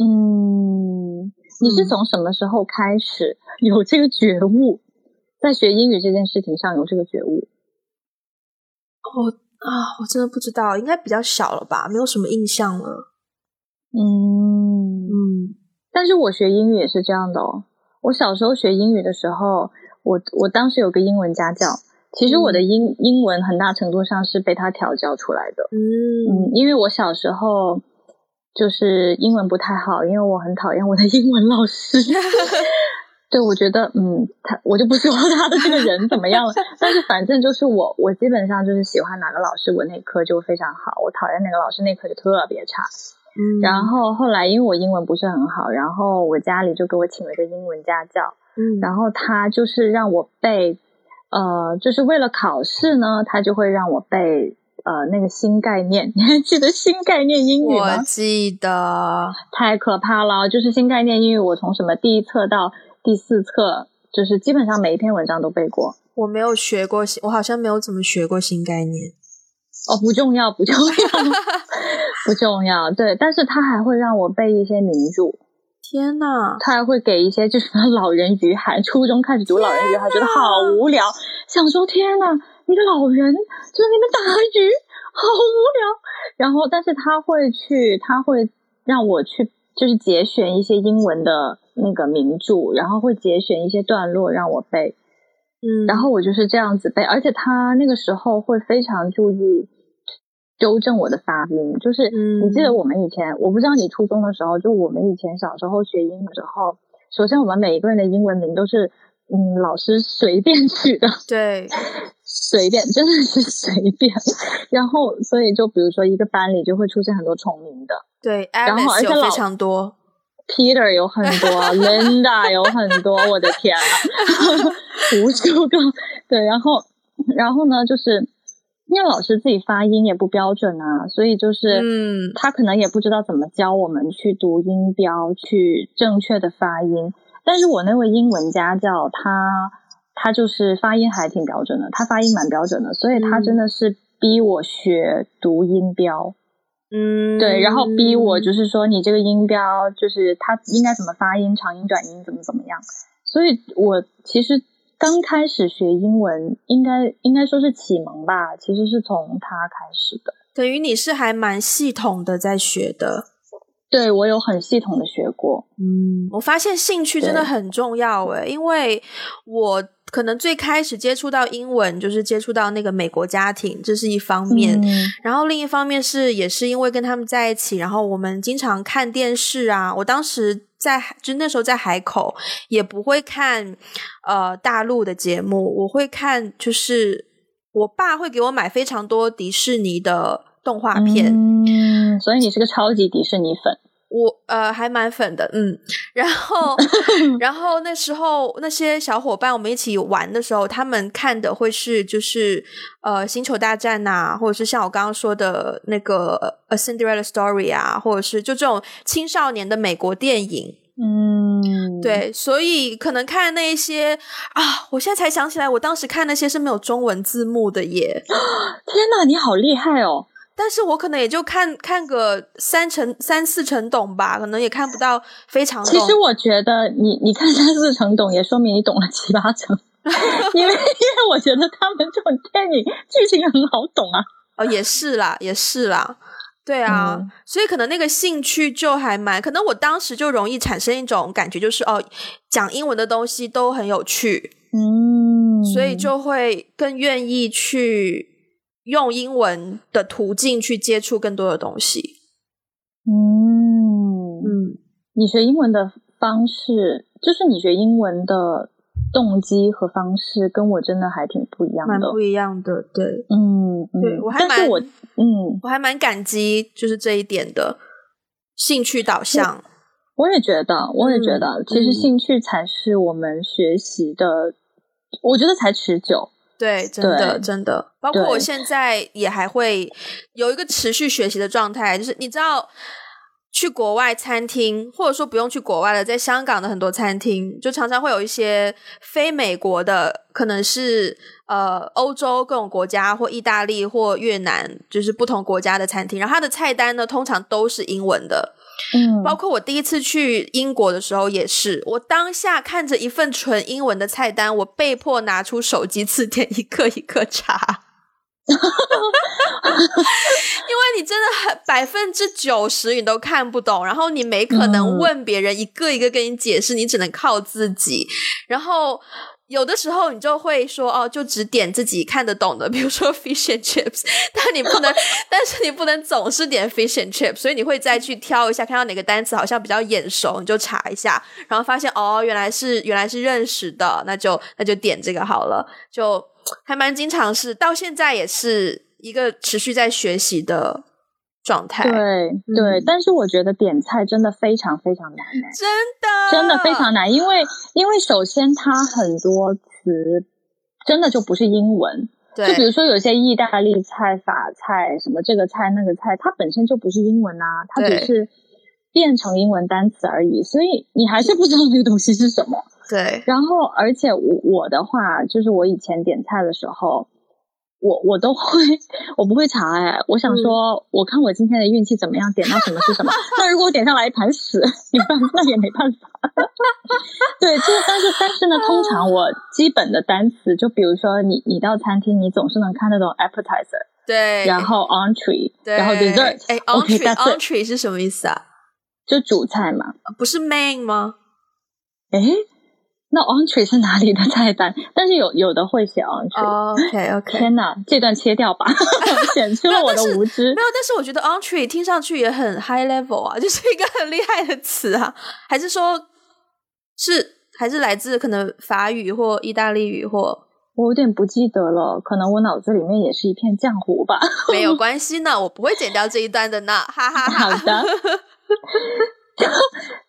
嗯。你是从什么时候开始 有这个觉悟，在学英语这件事情上有这个觉悟？我啊，我真的不知道，应该比较小了吧，没有什么印象了。嗯嗯，但是我学英语也是这样的哦。我小时候学英语的时候，我我当时有个英文家教，其实我的英英文很大程度上是被他调教出来的。嗯嗯，因为我小时候。就是英文不太好，因为我很讨厌我的英文老师。对，我觉得，嗯，他我就不 说他的这个人怎么样了，但是反正就是我，我基本上就是喜欢哪个老师，我那科就非常好；我讨厌哪个老师，那科就特别差。嗯，然后后来因为我英文不是很好，然后我家里就给我请了一个英文家教，嗯，然后他就是让我背，呃，就是为了考试呢，他就会让我背。呃，那个新概念，你还记得新概念英语吗？我记得，太可怕了！就是新概念英语，我从什么第一册到第四册，就是基本上每一篇文章都背过。我没有学过新，我好像没有怎么学过新概念。哦，不重要，不重要，不重要。对，但是他还会让我背一些名著。天呐，他还会给一些就是 《老人与海》，初中开始读《老人与海》，觉得好无聊，想说天呐。一个老人就在那边打鱼，好无聊。然后，但是他会去，他会让我去，就是节选一些英文的那个名著，然后会节选一些段落让我背。嗯，然后我就是这样子背，而且他那个时候会非常注意纠正我的发音。就是你记得我们以前，我不知道你初中的时候，就我们以前小时候学英语的时候，首先我们每一个人的英文名都是嗯老师随便取的。对。随便，真的是随便。然后，所以就比如说一个班里就会出现很多重名的，对，然后而且非常多，Peter 有很多，Linda 有很多，我的天啊，无数个。对，然后，然后呢，就是因为老师自己发音也不标准啊，所以就是，嗯，他可能也不知道怎么教我们去读音标，去正确的发音。但是我那位英文家教他。他就是发音还挺标准的，他发音蛮标准的，所以他真的是逼我学读音标，嗯，对，然后逼我就是说你这个音标就是它应该怎么发音，长音短音怎么怎么样。所以我其实刚开始学英文，应该应该说是启蒙吧，其实是从他开始的。等于你是还蛮系统的在学的。对我有很系统的学过，嗯，我发现兴趣真的很重要诶，因为我可能最开始接触到英文，就是接触到那个美国家庭，这是一方面，然后另一方面是也是因为跟他们在一起，然后我们经常看电视啊，我当时在就那时候在海口也不会看呃大陆的节目，我会看就是我爸会给我买非常多迪士尼的动画片，嗯，所以你是个超级迪士尼粉。我呃还蛮粉的，嗯，然后 然后那时候那些小伙伴我们一起玩的时候，他们看的会是就是呃星球大战呐，或者是像我刚刚说的那个 A Cinderella Story 啊，或者是就这种青少年的美国电影，嗯，对，所以可能看那一些啊，我现在才想起来，我当时看那些是没有中文字幕的耶，天哪，你好厉害哦！但是我可能也就看看个三成三四成懂吧，可能也看不到非常。其实我觉得你你看三四成懂，也说明你懂了七八成，因为因为我觉得他们这种电影剧情很好懂啊。哦，也是啦，也是啦，对啊，所以可能那个兴趣就还蛮，可能我当时就容易产生一种感觉，就是哦，讲英文的东西都很有趣，嗯，所以就会更愿意去。用英文的途径去接触更多的东西。嗯嗯，你学英文的方式，就是你学英文的动机和方式，跟我真的还挺不一样的，蛮不一样的。对，嗯，对我还蛮我嗯，我还蛮感激，就是这一点的兴趣导向。我也觉得，我也觉得，其实兴趣才是我们学习的，我觉得才持久。对，真的真的，包括我现在也还会有一个持续学习的状态，就是你知道，去国外餐厅，或者说不用去国外了，在香港的很多餐厅，就常常会有一些非美国的，可能是呃欧洲各种国家，或意大利或越南，就是不同国家的餐厅，然后它的菜单呢，通常都是英文的。嗯，包括我第一次去英国的时候也是，我当下看着一份纯英文的菜单，我被迫拿出手机字典一个一个查，因为你真的很百分之九十你都看不懂，然后你没可能问别人一个一个跟你解释，你只能靠自己。然后有的时候你就会说哦，就只点自己看得懂的，比如说 fish and chips，但你不能，但是你不能总是点 fish and chips，所以你会再去挑一下，看到哪个单词好像比较眼熟，你就查一下，然后发现哦，原来是原来是认识的，那就那就点这个好了，就还蛮经常是到现在也是一个持续在学习的状态，对对，但是我觉得点菜真的非常非常难欸真的。真的非常难，因为因为首先它很多词真的就不是英文，对，就比如说有些意大利菜、法菜什么这个菜那个菜，它本身就不是英文啊，它只是变成英文单词而已，所以你还是不知道这个东西是什么。对。然后，而且我我的话，就是我以前点菜的时候，我我都会，我不会查哎，我想说，我看我今天的运气怎么样，点到什么是什么。那如果我点上来一盘屎，你办那也没办法。对，就是但是但是呢，通常我基本的单词，就比如说你你到餐厅，你总是能看得懂 appetizer，对，然后 entree，对然后 dessert，哎 it entree 是什么意思啊？就主菜嘛。不是 main 吗？诶，那 entree 是哪里的菜单？但是有有的会写 entree。哦 OK OK，天哪，这段切掉吧，显出了我的无知没。有，但是我觉得 entree 听上去也很 high level 啊，就是一个很厉害的词啊，还是说，是还是来自可能法语或意大利语或我有点不记得了，可能我脑子里面也是一片浆糊吧。没有关系呢，我不会剪掉这一段的呢，哈哈哈。好的，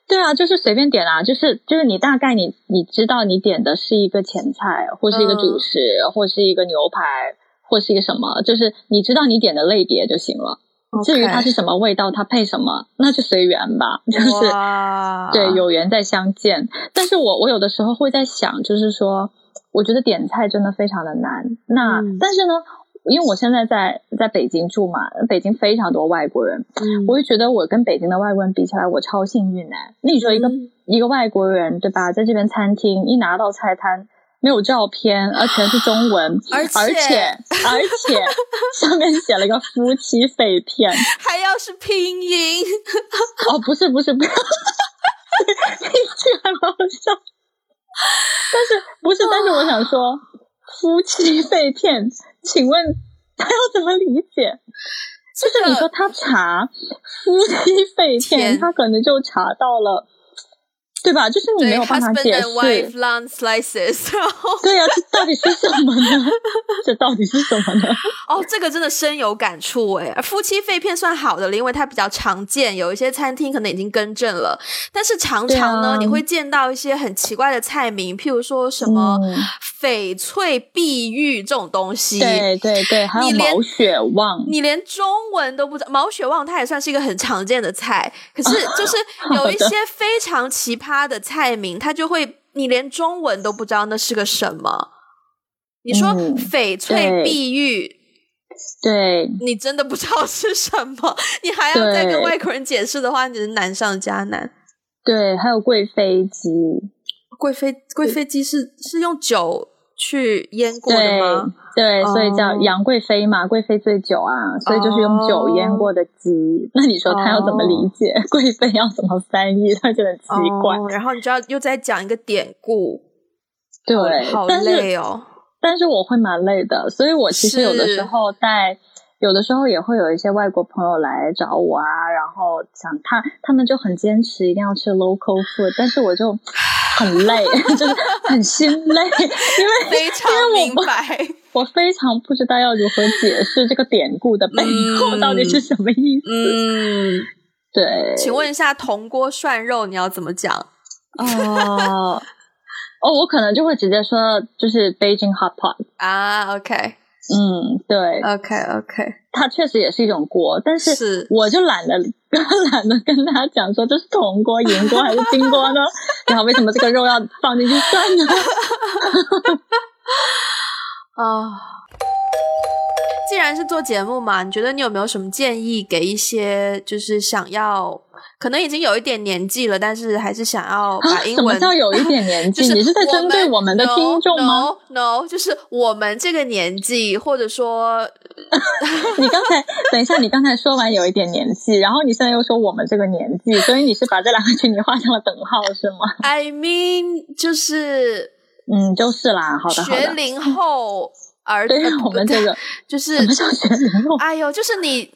对啊，就是随便点啊，就是就是你大概你你知道你点的是一个前菜，或是一个主食，或是一个牛排，或是一个什么，就是你知道你点的类别就行了。至于它是什么味道，它配什么，那就随缘吧。就是 对，有缘再相见。但是我我有的时候会在想，就是说，我觉得点菜真的非常的难。那、嗯但是呢，因为我现在在在北京住嘛，北京非常多外国人，嗯我就觉得我跟北京的外国人比起来，我超幸运哎。那你说一个、嗯一个外国人对吧，在这边餐厅一拿到菜单。没有照片，而全是中文，而且而且而 且上面写了一个夫妻肺片，还要是拼音，哦，不是不是不是，这个还蛮好笑。但是不是？但是我想说，夫妻肺片，请问他要怎么理解？就是你说他查夫妻肺天片，他可能就查到了，对吧？就是你没对有办法，husband 解 and wife 释。lunch slices，然后对呀、这到底是什么呢？这到底是什么呢？哦，这个真的深有感触哎。夫妻肺片算好的了，因为它比较常见，有一些餐厅可能已经更正了。但是常常呢，啊你会见到一些很奇怪的菜名，譬如说什么嗯翡翠碧玉这种东西。对对对，还有你连毛血旺，你连中文都不知道，毛血旺它也算是一个很常见的菜，可是就是 有一些非常奇葩的菜名，他就会你连中文都不知道那是个什么。你说嗯翡翠碧玉，对你真的不知道是什么，你还要再跟外国人解释的话，你是难上加难。对，还有贵妃鸡，贵妃贵妃鸡是是用酒去腌过的吗？对，所以叫哦杨贵妃嘛，贵妃醉酒啊，所以就是用酒腌过的鸡。那你说他要怎么理解？贵妃要怎么翻译？他就很奇怪。哦，然后你就要又再讲一个典故，对，好累哦。但是我会蛮累的，所以我其实有的时候带，有的时候也会有一些外国朋友来找我啊，然后想他他们就很坚持一定要吃 local food，但是我就很累，就是很心累，因为非常因为我不明白。我非常不知道要如何解释这个典故的背后嗯到底是什么意思。嗯，对，请问一下，铜锅涮肉你要怎么讲？哦哦，我可能就会直接说就是 Beijing hot pot。啊？OK 嗯，对，OK OK，它确实也是一种锅，但是是我就懒得懒得跟他讲说这是铜锅、银锅还是金锅呢？然后为什么这个肉要放进去涮呢？啊。既然是做节目嘛，你觉得你有没有什么建议给一些就是想要可能已经有一点年纪了，但是还是想要把英啊什么文叫有一点年纪？就是你是在针对我们的听众吗？？No No，就是我们这个年纪，或者说 你刚才等一下，你刚才说完有一点年纪，然后你现在又说我们这个年纪，所以你是把这两个群体画上了等号是吗？I mean，就是嗯，就是啦，好的，好的。学龄后儿，对我们这个就是什么叫学龄后？哎呦，就是你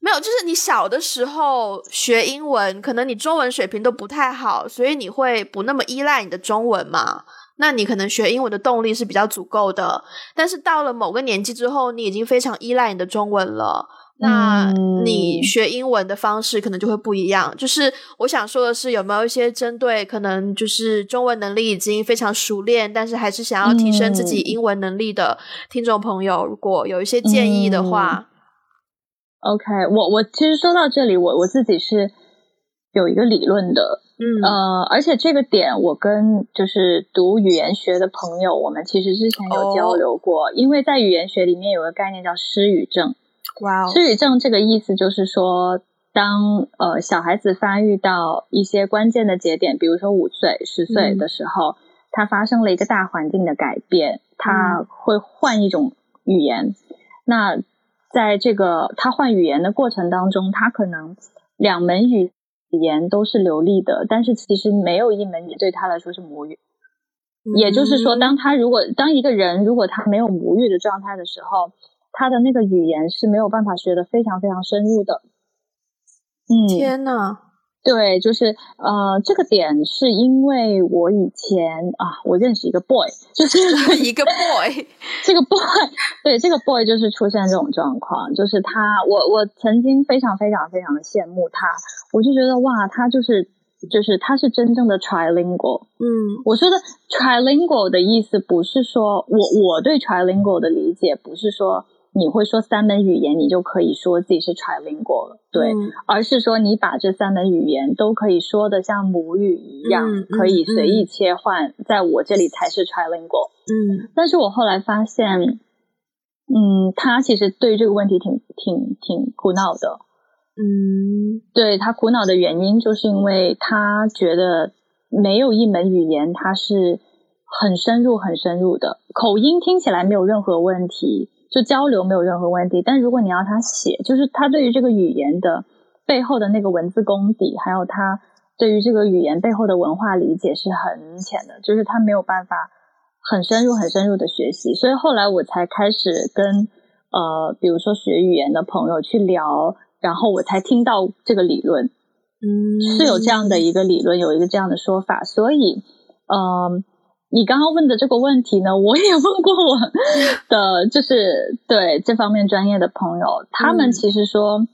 没有，就是你小的时候学英文，可能你中文水平都不太好，所以你会不那么依赖你的中文嘛。那你可能学英文的动力是比较足够的，但是到了某个年纪之后，你已经非常依赖你的中文了。那你学英文的方式可能就会不一样。就是我想说的是，有没有一些针对可能就是中文能力已经非常熟练，但是还是想要提升自己英文能力的听众朋友，如果有一些建议的话，OK，我我其实说到这里，我我自己是有一个理论的。嗯呃，而且这个点我跟就是读语言学的朋友，我们其实之前有交流过，因为在语言学里面有个概念叫失语症。哇，失语症这个意思就是说，当呃小孩子发育到一些关键的节点，比如说五岁、十岁的时候，他发生了一个大环境的改变，他会换一种语言。那在这个他换语言的过程当中，他可能两门语。语言都是流利的，但是其实没有一门语对他来说是母语。也就是说，当他如果当一个人如果他没有母语的状态的时候，他的那个语言是没有办法学的非常非常深入的。嗯，天呐。对，就是呃，这个点是因为我以前啊，我认识一个 boy，就是 一个 boy，这个 boy，对，这个 boy 就是出现这种状况，就是他，我我曾经非常非常非常的羡慕他，我就觉得哇，他就是就是他是真正的 trilingual，嗯，我说的 trilingual 的意思不是说我我对 trilingual 的理解不是说。你会说三门语言，你就可以说自己是 trilingual 了，对，而是说你把这三门语言都可以说的像母语一样，可以随意切换，在我这里才是 trilingual。嗯，但是我后来发现，嗯，他其实对这个问题挺挺挺苦恼的。嗯，对他苦恼的原因，就是因为他觉得没有一门语言他是很深入、很深入的，口音听起来没有任何问题。就交流没有任何问题，但如果你要他写，就是他对于这个语言的背后的那个文字功底，还有他对于这个语言背后的文化理解是很浅的，就是他没有办法很深入、很深入的学习。所以后来我才开始跟呃，比如说学语言的朋友去聊，然后我才听到这个理论，嗯，是有这样的一个理论，有一个这样的说法。所以，嗯。你刚刚问的这个问题呢，我也问过我的，就是对这方面专业的朋友，他们其实说，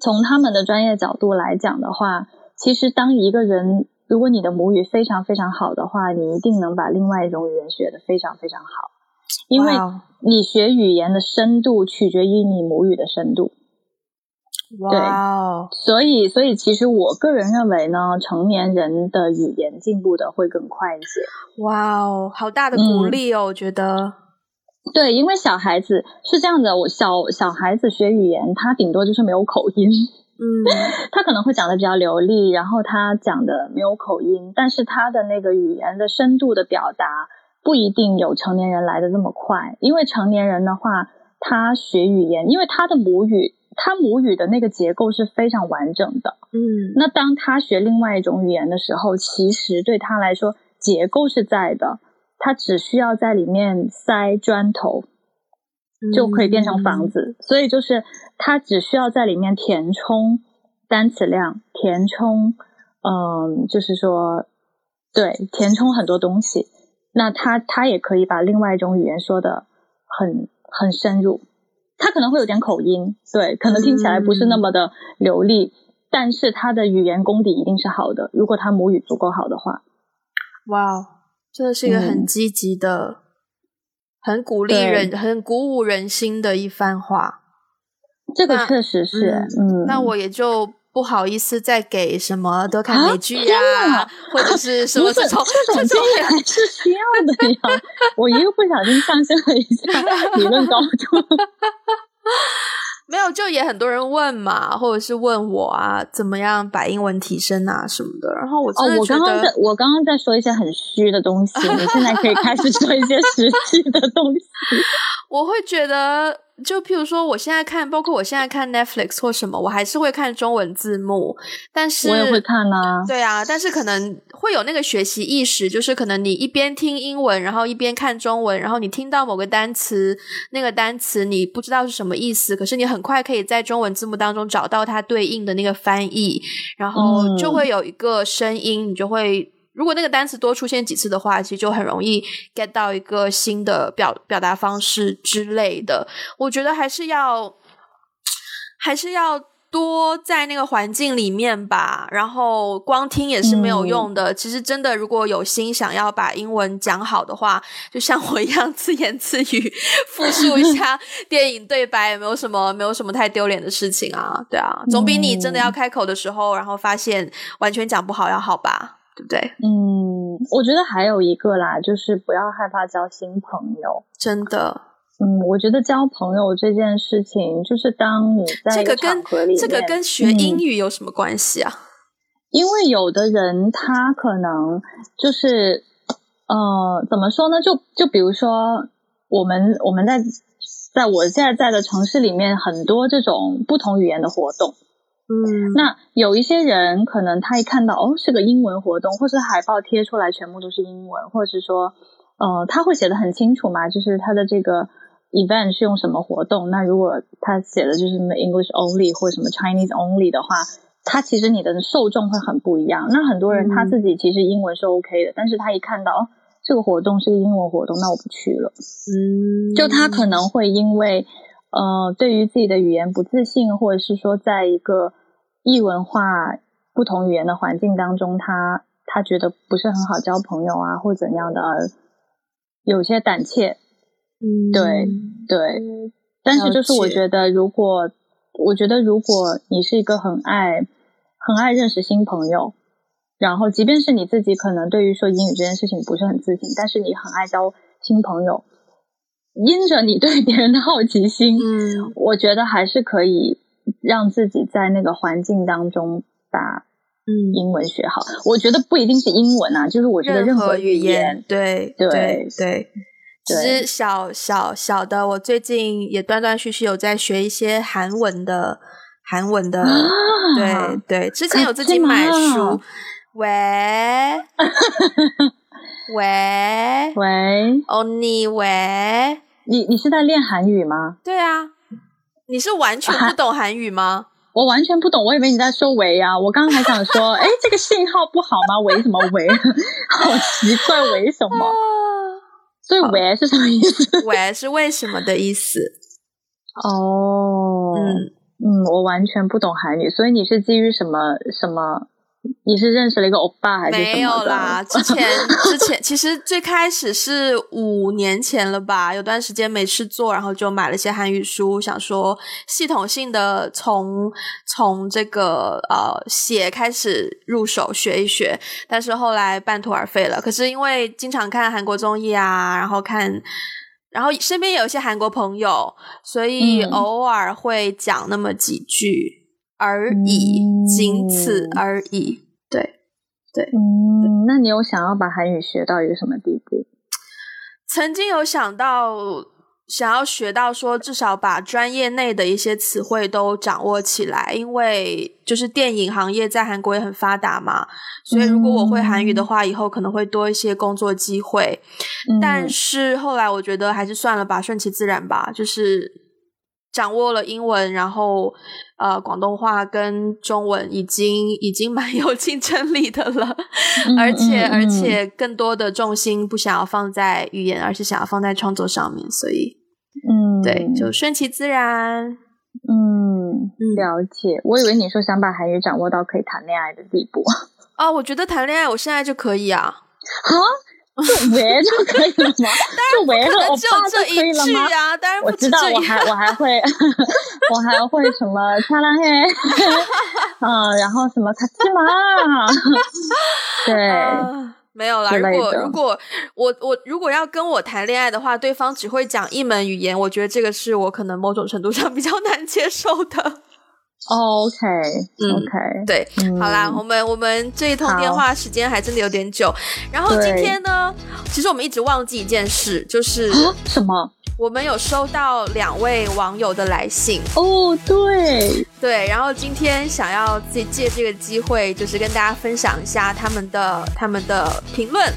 从他们的专业角度来讲的话，其实当一个人，如果你的母语非常非常好的话，你一定能把另外一种语言学得非常非常好，因为你学语言的深度取决于你母语的深度。哇，所以，所以其实我个人认为呢，成年人的语言进步的会更快一些。哇哦，好大的鼓励哦，我觉得。对，因为小孩子是这样的，我小小孩子学语言，他顶多就是没有口音，嗯，他可能会讲的比较流利，然后他讲的没有口音，但是他的那个语言的深度的表达不一定有成年人来的那么快，因为成年人的话，他学语言，因为他的母语。他母语的那个结构是非常完整的，嗯，那当他学另外一种语言的时候，其实对他来说结构是在的，他只需要在里面塞砖头，就可以变成房子。所以就是他只需要在里面填充单词量，填充，嗯，就是说，对，填充很多东西，那他他也可以把另外一种语言说的很很深入。他可能会有点口音，对，可能听起来不是那么的流利，但是他的语言功底一定是好的。如果他母语足够好的话，哇，真的是一个很积极的、很鼓励人、很鼓舞人心的一番话。这个确实是，嗯，那我也就。不好意思，再给什么都看美剧呀，或者是什么这种这种经验还是需要的呀。我一个不小心上升了一下理论高度。没有，就也很多人问嘛，或者是问我啊，怎么样把英文提升啊什么的。然后我哦，我刚刚在我刚刚在说一些很虚的东西，你现在可以开始说一些实际的东西。我会觉得，就譬如说，我现在看，包括我现在看 Netflix 或什么，我还是会看中文字幕。但是我也会看啊。对啊，但是可能会有那个学习意识，就是可能你一边听英文，然后一边看中文，然后你听到某个单词，那个单词你不知道是什么意思，可是你很快可以在中文字幕当中找到它对应的那个翻译，然后就会有一个声音，你就会。如果那个单词多出现几次的话，其实就很容易 get 到一个新的表表达方式之类的。我觉得还是要，还是要多在那个环境里面吧。然后光听也是没有用的。其实真的，如果有心想要把英文讲好的话，就像我一样自言自语复述一下电影对白，也没有什么没有什么太丢脸的事情啊。对啊，总比你真的要开口的时候，然后发现完全讲不好要好吧。对不对？嗯，我觉得还有一个啦，就是不要害怕交新朋友。真的，嗯，我觉得交朋友这件事情，就是当你在这个跟这个跟学英语有什么关系啊？因为有的人他可能就是呃，怎么说呢？就就比如说，我们我们在在我现在在的城市里面，很多这种不同语言的活动。嗯，那有一些人可能他一看到哦是个英文活动，或是海报贴出来全部都是英文，或者是说呃他会写的很清楚嘛，就是他的这个 event 是用什么活动。那如果他写的就是什么 English only 或者什么 Chinese only 的话，他其实你的受众会很不一样。那很多人他自己其实英文是 OK 的，但是他一看到这个活动是个英文活动，那我不去了。嗯，就他可能会因为呃对于自己的语言不自信，或者是说在一个异文化、不同语言的环境当中，他他觉得不是很好交朋友啊，或怎样的，有些胆怯。嗯，对对。但是就是我觉得，如果我觉得如果你是一个很爱很爱认识新朋友，然后即便是你自己可能对于说英语这件事情不是很自信，但是你很爱交新朋友，因着你对别人的好奇心，嗯，我觉得还是可以。让自己在那个环境当中把嗯英文学好，我觉得不一定是英文啊，就是我觉得任何语言，对对对对。其实小小小的，我最近也断断续续有在学一些韩文的韩文的，对对，之前有自己买书。喂 喂喂，欧尼喂，你你是在练韩语吗？对啊。你是完全不懂韩语吗？我完全不懂，我以为你在说“喂”啊。我刚刚还想说，哎，这个信号不好吗？“喂”什么“喂 ”？好奇怪，“喂”什么？所以“喂”是什么意思？“ 喂”是为什么的意思？哦，嗯嗯，我完全不懂韩语，所以你是基于什么什么？你是认识了一个欧巴还是没有啦？之前 之前其实最开始是五年前了吧，有段时间没事做，然后就买了些韩语书，想说系统性的从从这个呃写开始入手学一学，但是后来半途而废了。可是因为经常看韩国综艺啊，然后看，然后身边有一些韩国朋友，所以偶尔会讲那么几句。而已，仅此而已。对，对，嗯，那你有想要把韩语学到一个什么地步？曾经有想到，想要学到说，至少把专业内的一些词汇都掌握起来，因为就是电影行业在韩国也很发达嘛，所以如果我会韩语的话，以后可能会多一些工作机会。但是后来我觉得还是算了吧，顺其自然吧，就是。掌握了英文，然后呃广东话跟中文已经已经蛮 有竞争力的了，而且而且更多的重心不想要放在语言，而是想要放在创作上面，所以嗯，对，就顺其自然。嗯，了解。我以为你说想把韩语掌握到可以谈恋爱的地步啊，我觉得谈恋爱我现在就可以啊。啊？就喂就可以了吗？就喂和欧巴就可以了吗？当然我知道，我还 我还会，我还会什么擦浪嘿，嗯，然后什么卡西玛，对，没有啦。如果如果我我如果要跟我谈恋爱的话，对方只会讲一门语言，我觉得这个是我可能某种程度上比较难接受的。OK，OK，对，好啦，我们我们这一通电话时间还真的有点久。然后今天呢，其实我们一直忘记一件事，就是什么？我们有收到两位网友的来信哦，对对，然后今天想要借借这个机会，就是跟大家分享一下他们的他们的评论。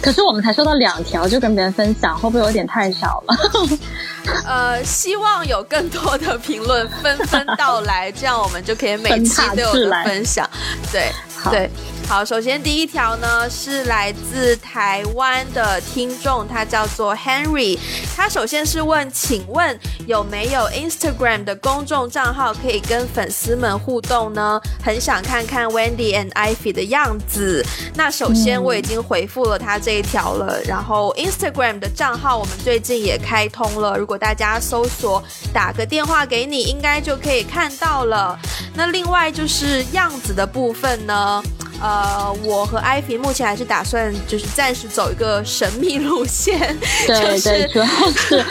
可是我们才收到两条，就跟别人分享，会不会有点太少了？呃，希望有更多的评论纷纷到来，这样我们就可以每期都有的分享。对，对。好，首先第一条呢是来自台湾的听众，他叫做 Henry。他首先是问，请问有没有 Instagram 的公众账号可以跟粉丝们互动呢？很想看看 Wendy and Ivy 的样子。那首先我已经回复了他这一条了。然后 Instagram 的账号我们最近也开通了，如果大家搜索打个电话给你，应该就可以看到了。那另外就是样子的部分呢？呃，我和艾菲目前还是打算就是暂时走一个神秘路线，对 对，主要是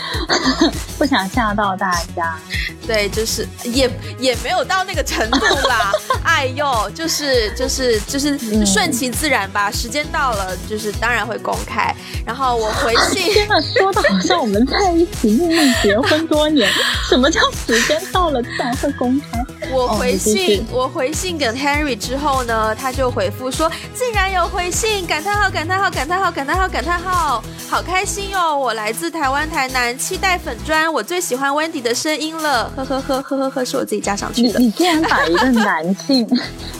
不想吓到大家。对，就是也也没有到那个程度啦。哎呦，就是就是就是顺其自然吧。时间到了，就是当然会公开。然后我回信，天呐，说的好像我们在一起秘密结婚多年。什么叫时间到了自然会公开？我回信，我回信给 Henry 之后呢，他就回复说，竟然有回信！感叹号！感叹号！感叹号！感叹号！感叹号！好开心哦！我来自台湾台南，期待粉砖，我最喜欢 Wendy 的声音了。呵呵呵呵呵呵，是我自己加上去的。你你竟然把一个男性，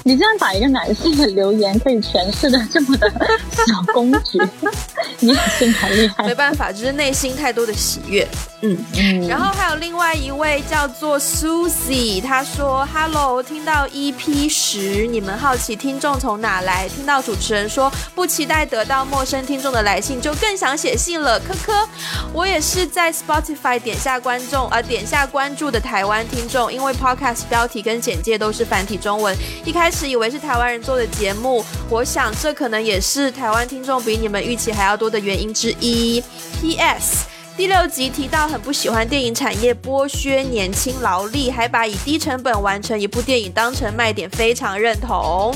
你竟然把一个男性的留言可以诠释的这么的小公举，你真蛮厉害。没办法，就是内心太多的喜悦。嗯嗯。然后还有另外一位叫做 Susie，他说：“Hello，听到 EP 十，你们好奇听众从哪来？听到主持人说不期待得到陌生听众的来信，就更想写信了。科科，我也是在 Spotify 点下观众呃点下关注的。”台湾听众，因为 Podcast 标题跟简介都是繁体中文，一开始以为是台湾人做的节目。我想这可能也是台湾听众比你们预期还要多的原因之一。P.S. 第六集提到很不喜欢电影产业剥削年轻劳力，还把以低成本完成一部电影当成卖点，非常认同。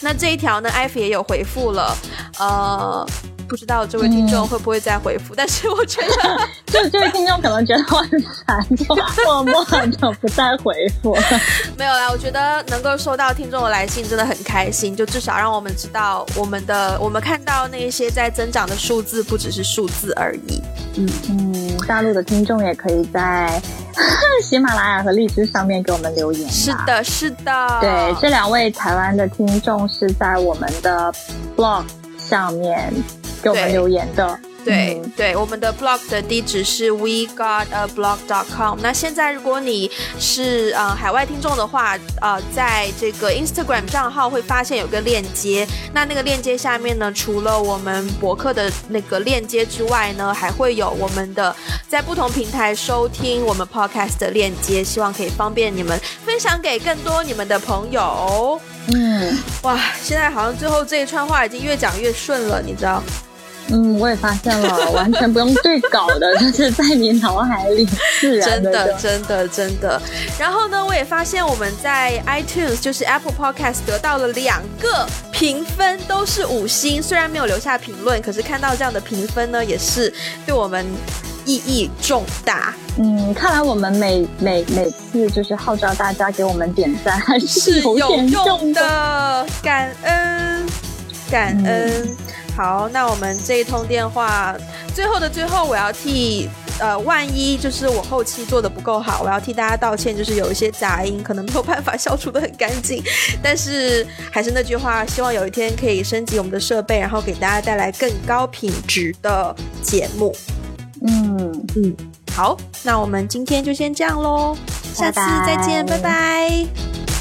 那这一条呢，艾弗也有回复了，呃。不知道这位听众会不会再回复，但是我觉得，就这位听众可能觉得我很烦，就默默的不再回复。没有啦，我觉得能够收到听众的来信真的很开心，就至少让我们知道我们的我们看到那些在增长的数字不只是数字而已。嗯嗯，大陆的听众也可以在 喜马拉雅和荔枝上面给我们留言。是的，是的。对，这两位台湾的听众是在我们的 blog 上面。给我们留言的，对对，我们的 blog 的地址是 we got a blog dot com。那现在如果你是呃海外听众的话，呃，在这个 Instagram 账号会发现有个链接，那那个链接下面呢，除了我们博客的那个链接之外呢，还会有我们的在不同平台收听我们 podcast 的链接，希望可以方便你们分享给更多你们的朋友。嗯，哇，现在好像最后这一串话已经越讲越顺了，你知道？嗯，我也发现了，完全不用对稿的，就是在你脑海里自然的。真的，真的，真的。然后呢，我也发现我们在 iTunes，就是 Apple Podcast 得到了两个评分，都是五星。虽然没有留下评论，可是看到这样的评分呢，也是对我们意义重大。嗯，看来我们每每每次就是号召大家给我们点赞，还是有用的。感恩，感恩。好，那我们这一通电话最后的最后，我要替呃，万一就是我后期做的不够好，我要替大家道歉，就是有一些杂音，可能没有办法消除的很干净。但是还是那句话，希望有一天可以升级我们的设备，然后给大家带来更高品质的节目。嗯嗯，好，那我们今天就先这样喽，下次再见，拜拜。